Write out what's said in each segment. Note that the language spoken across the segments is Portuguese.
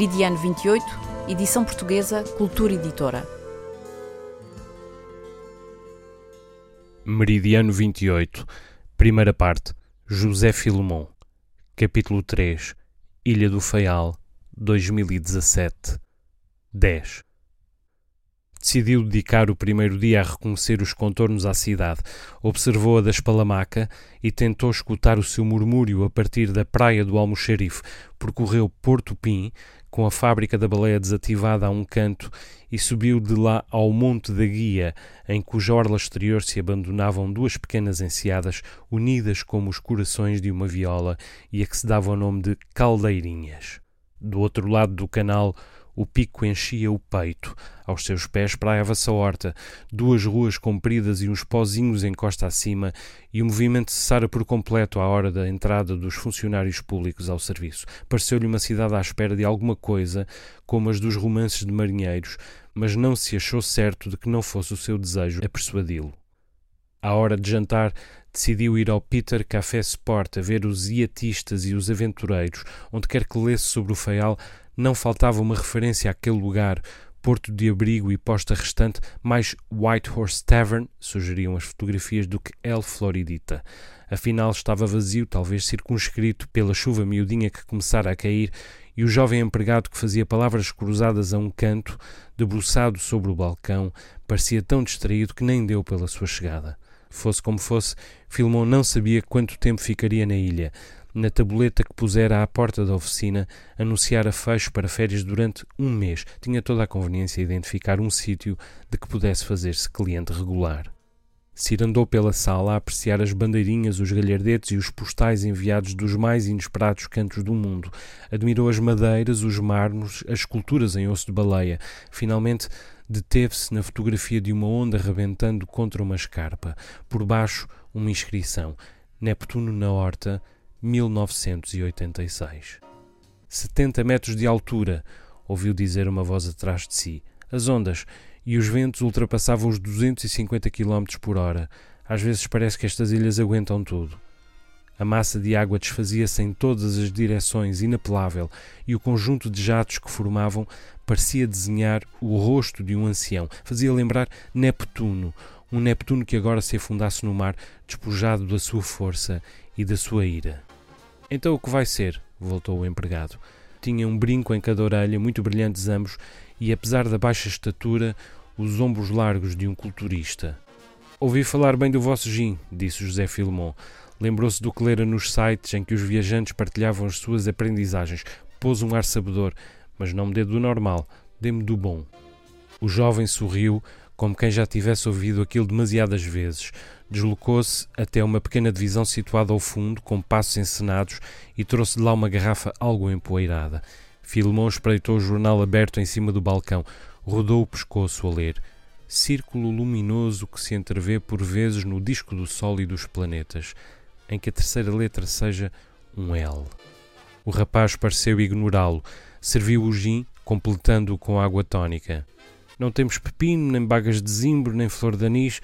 Meridiano 28, edição portuguesa, Cultura Editora. Meridiano 28, primeira parte, José Filomon, capítulo 3, Ilha do Faial, 2017, 10. Decidiu dedicar o primeiro dia a reconhecer os contornos à cidade, observou-a da espalamaca e tentou escutar o seu murmúrio a partir da praia do Almoxarife, percorreu Porto Pim, com a fábrica da baleia desativada a um canto, e subiu de lá ao Monte da Guia, em cuja orla exterior se abandonavam duas pequenas enseadas, unidas como os corações de uma viola, e a que se dava o nome de Caldeirinhas. Do outro lado do canal, o pico enchia o peito. Aos seus pés praiava-se a horta, duas ruas compridas e uns pozinhos em costa acima, e o movimento cessara por completo à hora da entrada dos funcionários públicos ao serviço. Pareceu-lhe uma cidade à espera de alguma coisa, como as dos romances de marinheiros, mas não se achou certo de que não fosse o seu desejo a persuadi-lo. À hora de jantar, decidiu ir ao Peter Café Sport a ver os iatistas e os aventureiros, onde quer que lesse sobre o feial, não faltava uma referência àquele lugar, porto de abrigo e posta restante, mais White Horse Tavern, sugeriam as fotografias, do que El Floridita. Afinal, estava vazio, talvez circunscrito pela chuva miudinha que começara a cair, e o jovem empregado que fazia palavras cruzadas a um canto, debruçado sobre o balcão, parecia tão distraído que nem deu pela sua chegada. Fosse como fosse, Filmon não sabia quanto tempo ficaria na ilha na tabuleta que pusera à porta da oficina, anunciara fecho para férias durante um mês. Tinha toda a conveniência identificar um sítio de que pudesse fazer-se cliente regular. Cir andou pela sala a apreciar as bandeirinhas, os galhardetes e os postais enviados dos mais inesperados cantos do mundo. Admirou as madeiras, os mármores, as esculturas em osso de baleia. Finalmente, deteve-se na fotografia de uma onda rebentando contra uma escarpa. Por baixo, uma inscrição: Neptuno na horta, 1986. 70 metros de altura, ouviu dizer uma voz atrás de si. As ondas e os ventos ultrapassavam os 250 km por hora. Às vezes parece que estas ilhas aguentam tudo. A massa de água desfazia-se em todas as direções, inapelável, e o conjunto de jatos que formavam parecia desenhar o rosto de um ancião. Fazia lembrar Neptuno, um Neptuno que agora se afundasse no mar, despojado da sua força e da sua ira. Então o que vai ser? voltou o empregado. Tinha um brinco em cada orelha, muito brilhantes ambos, e apesar da baixa estatura, os ombros largos de um culturista. Ouvi falar bem do vosso gin, disse José Filmon. Lembrou-se do que lera nos sites em que os viajantes partilhavam as suas aprendizagens. Pôs um ar sabedor, mas não me dê do normal, dê-me do bom. O jovem sorriu, como quem já tivesse ouvido aquilo demasiadas vezes. Deslocou-se até uma pequena divisão situada ao fundo, com passos encenados, e trouxe de lá uma garrafa algo empoeirada. Filmon espreitou o jornal aberto em cima do balcão, rodou o pescoço a ler. Círculo luminoso que se entrevê por vezes no disco do Sol e dos planetas, em que a terceira letra seja um L. O rapaz pareceu ignorá-lo. Serviu o gin, completando-o com água tónica. Não temos pepino, nem bagas de zimbro, nem flor de anis.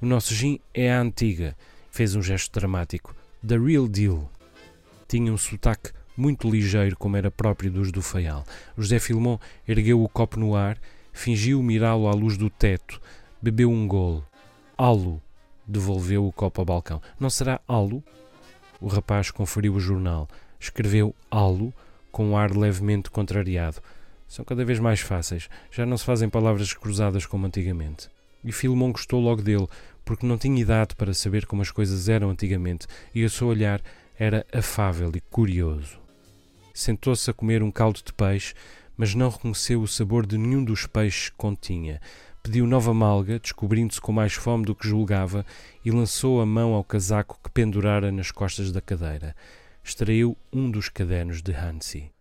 O nosso gin é a antiga. Fez um gesto dramático. The real deal. Tinha um sotaque muito ligeiro, como era próprio dos do Faial. José Filmon ergueu o copo no ar, fingiu mirá-lo à luz do teto, bebeu um golo. Alo, devolveu o copo ao balcão. Não será alo? O rapaz conferiu o jornal. Escreveu alo com um ar levemente contrariado. São cada vez mais fáceis, já não se fazem palavras cruzadas como antigamente. E Filmon gostou logo dele, porque não tinha idade para saber como as coisas eram antigamente e o seu olhar era afável e curioso. Sentou-se a comer um caldo de peixe, mas não reconheceu o sabor de nenhum dos peixes que continha. Pediu nova malga, descobrindo-se com mais fome do que julgava, e lançou a mão ao casaco que pendurara nas costas da cadeira. Extraiu um dos cadernos de Hansi.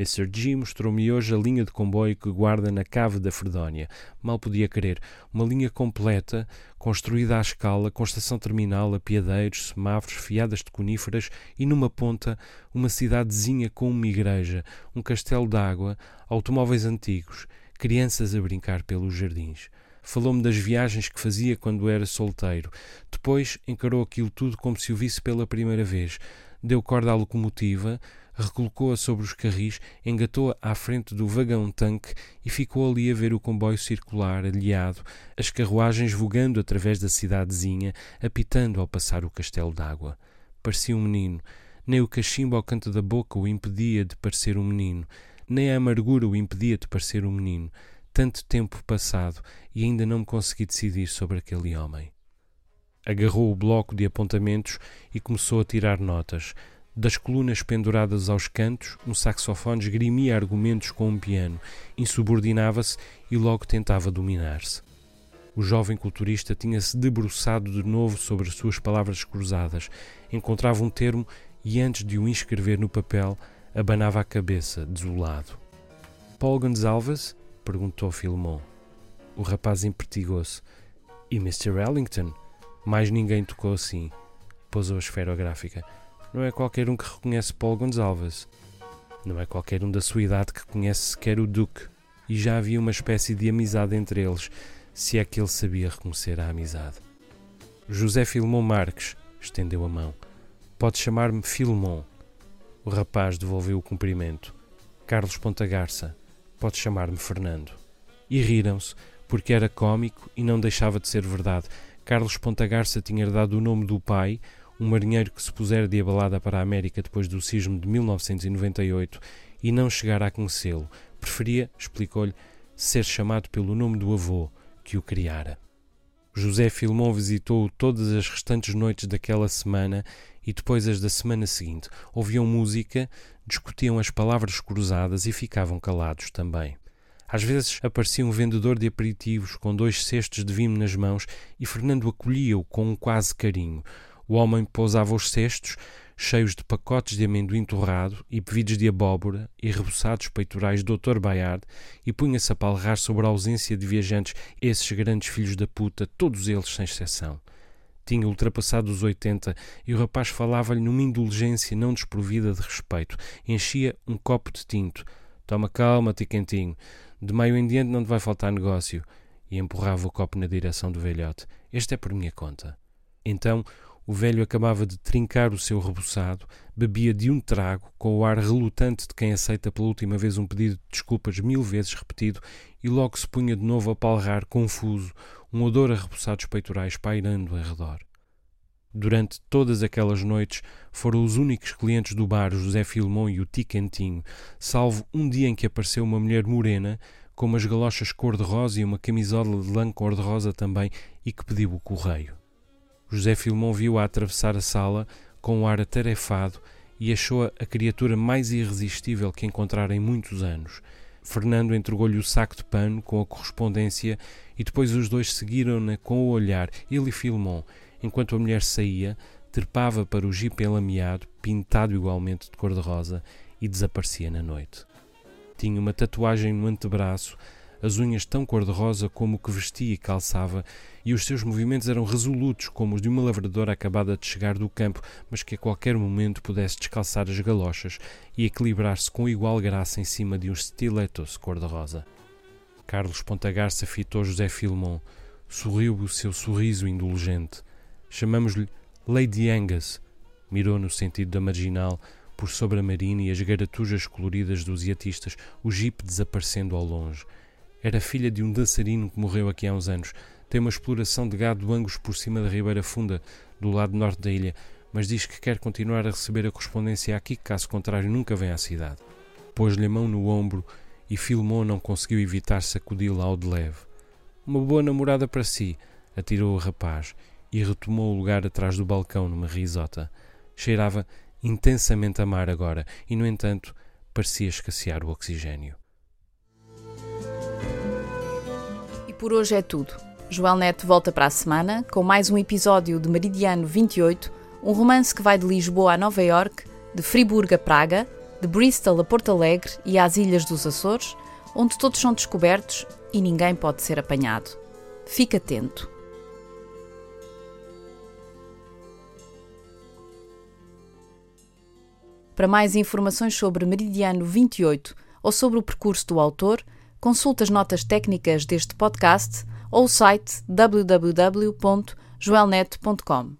Mr. G mostrou-me hoje a linha de comboio que guarda na cave da Fredónia. Mal podia crer. Uma linha completa, construída à escala, com estação terminal, apiadeiros, semáforos, fiadas de coníferas e, numa ponta, uma cidadezinha com uma igreja, um castelo d'água, automóveis antigos, crianças a brincar pelos jardins. Falou-me das viagens que fazia quando era solteiro. Depois encarou aquilo tudo como se o visse pela primeira vez. Deu corda à locomotiva, recolocou-a sobre os carris, engatou-a à frente do vagão-tanque e ficou ali a ver o comboio circular, alheado, as carruagens vogando através da cidadezinha, apitando ao passar o castelo d'água. Parecia um menino. Nem o cachimbo ao canto da boca o impedia de parecer um menino, nem a amargura o impedia de parecer um menino. Tanto tempo passado e ainda não me consegui decidir sobre aquele homem. Agarrou o bloco de apontamentos e começou a tirar notas. Das colunas penduradas aos cantos, um saxofone esgrimia argumentos com um piano, insubordinava-se e logo tentava dominar-se. O jovem culturista tinha-se debruçado de novo sobre as suas palavras cruzadas, encontrava um termo e, antes de o inscrever no papel, abanava a cabeça, desolado. Paul Gonzalves? perguntou Filmon. O rapaz impertigou-se. E Mr. Ellington? Mais ninguém tocou assim. Pousou a esferográfica. Não é qualquer um que reconhece Paul Gonçalves. Não é qualquer um da sua idade que conhece sequer o Duque. E já havia uma espécie de amizade entre eles, se é que ele sabia reconhecer a amizade. José Filmon Marques estendeu a mão. Pode chamar-me Filmon. O rapaz devolveu o cumprimento. Carlos Pontagarça. Pode chamar-me Fernando. E riram-se, porque era cômico e não deixava de ser verdade. Carlos Pontagarça tinha herdado o nome do pai, um marinheiro que se pusera de abalada para a América depois do sismo de 1998 e não chegara a conhecê-lo. Preferia, explicou-lhe, ser chamado pelo nome do avô que o criara. José Filmon visitou-o todas as restantes noites daquela semana e depois as da semana seguinte. Ouviam música, discutiam as palavras cruzadas e ficavam calados também. Às vezes aparecia um vendedor de aperitivos com dois cestos de vinho nas mãos e Fernando acolhia-o com um quase carinho. O homem pousava os cestos, cheios de pacotes de amendoim torrado e bebidos de abóbora e reboçados peitorais do Dr. Bayard e punha-se a palrar sobre a ausência de viajantes, esses grandes filhos da puta, todos eles sem exceção. Tinha ultrapassado os oitenta e o rapaz falava-lhe numa indulgência não desprovida de respeito. Enchia um copo de tinto. Toma calma, tiquentinho. De meio em diante não te vai faltar negócio. E empurrava o copo na direção do velhote. Este é por minha conta. Então o velho acabava de trincar o seu rebuçado, bebia de um trago, com o ar relutante de quem aceita pela última vez um pedido de desculpas mil vezes repetido, e logo se punha de novo a palrar, confuso, um odor a rebuçados peitorais pairando em redor. Durante todas aquelas noites foram os únicos clientes do bar José Filmon e o Ticantinho, salvo um dia em que apareceu uma mulher morena, com umas galochas cor-de-rosa e uma camisola de lã cor-de-rosa também, e que pediu o correio. José Filmon viu-a atravessar a sala com um ar atarefado e achou-a a criatura mais irresistível que encontrara em muitos anos. Fernando entregou-lhe o saco de pano com a correspondência e depois os dois seguiram-na com o olhar, ele e Filmon, enquanto a mulher saía, trepava para o jipe enlameado, pintado igualmente de cor-de-rosa, e desaparecia na noite. Tinha uma tatuagem no antebraço as unhas tão cor-de-rosa como o que vestia e calçava, e os seus movimentos eram resolutos como os de uma lavradora acabada de chegar do campo, mas que a qualquer momento pudesse descalçar as galochas e equilibrar-se com igual graça em cima de uns stilettos cor-de-rosa. Carlos Pontagarça fitou José Filmon, sorriu o seu sorriso indulgente. Chamamos-lhe Lady Angus, mirou no sentido da marginal, por sobre a marina e as garatujas coloridas dos iatistas, o jipe desaparecendo ao longe. Era filha de um dançarino que morreu aqui há uns anos. Tem uma exploração de gado angus por cima da Ribeira Funda, do lado norte da ilha, mas diz que quer continuar a receber a correspondência aqui, caso contrário nunca venha à cidade. Pôs-lhe a mão no ombro e Filmon não conseguiu evitar sacudi-la ao de leve. Uma boa namorada para si. atirou o rapaz e retomou o lugar atrás do balcão numa risota. Cheirava intensamente a mar agora e, no entanto, parecia escassear o oxigênio. Por hoje é tudo. Joel Neto volta para a semana com mais um episódio de Meridiano 28, um romance que vai de Lisboa a Nova York, de Friburgo a Praga, de Bristol a Porto Alegre e às Ilhas dos Açores, onde todos são descobertos e ninguém pode ser apanhado. Fique atento. Para mais informações sobre Meridiano 28 ou sobre o percurso do autor, consulte as notas técnicas deste podcast ou o site www.joelnet.com.